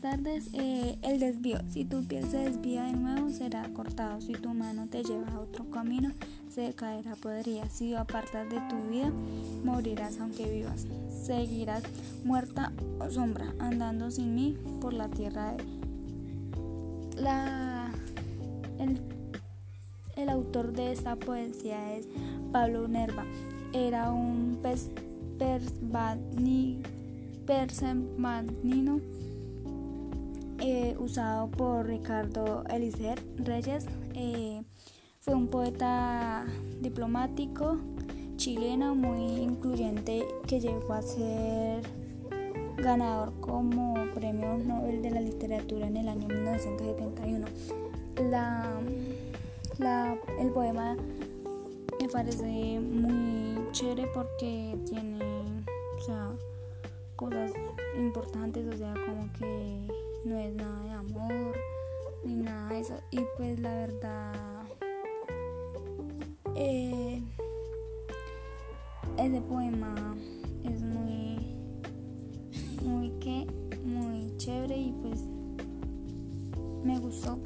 tardes, eh, el desvío. Si tu piel se desvía de nuevo, será cortado. Si tu mano te lleva a otro camino, se caerá podría. Si apartas de tu vida, morirás aunque vivas. Seguirás muerta o sombra, andando sin mí por la tierra. De... La, el, el autor de esta poesía es Pablo Nerva. Era un pez persemanino eh, usado por Ricardo Elicer Reyes. Eh, fue un poeta diplomático chileno muy incluyente que llegó a ser ganador como premio Nobel de la Literatura en el año 1971. La, el poema me parece muy chévere porque tiene cosas importantes, o sea, como que no es nada de amor ni nada de eso. Y pues la verdad, eh, ese poema es muy, muy que, muy chévere y pues me gustó.